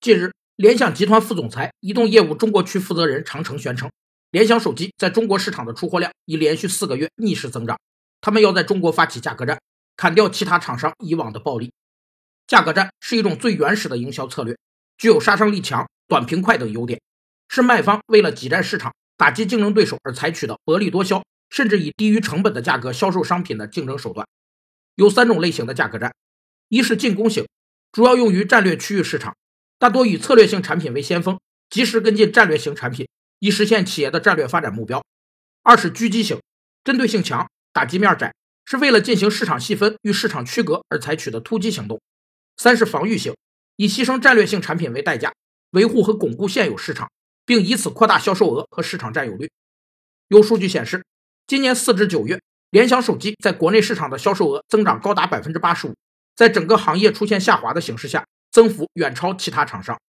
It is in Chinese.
近日，联想集团副总裁、移动业务中国区负责人常成宣称，联想手机在中国市场的出货量已连续四个月逆势增长。他们要在中国发起价格战，砍掉其他厂商以往的暴利。价格战是一种最原始的营销策略，具有杀伤力强、短平快等优点，是卖方为了挤占市场、打击竞争对手而采取的薄利多销，甚至以低于成本的价格销售商品的竞争手段。有三种类型的价格战：一是进攻型，主要用于战略区域市场，大多以策略性产品为先锋，及时跟进战略型产品，以实现企业的战略发展目标；二是狙击型，针对性强。打击面窄，是为了进行市场细分与市场区隔而采取的突击行动；三是防御性，以牺牲战略性产品为代价，维护和巩固现有市场，并以此扩大销售额和市场占有率。有数据显示，今年四至九月，联想手机在国内市场的销售额增长高达百分之八十五，在整个行业出现下滑的形势下，增幅远超其他厂商。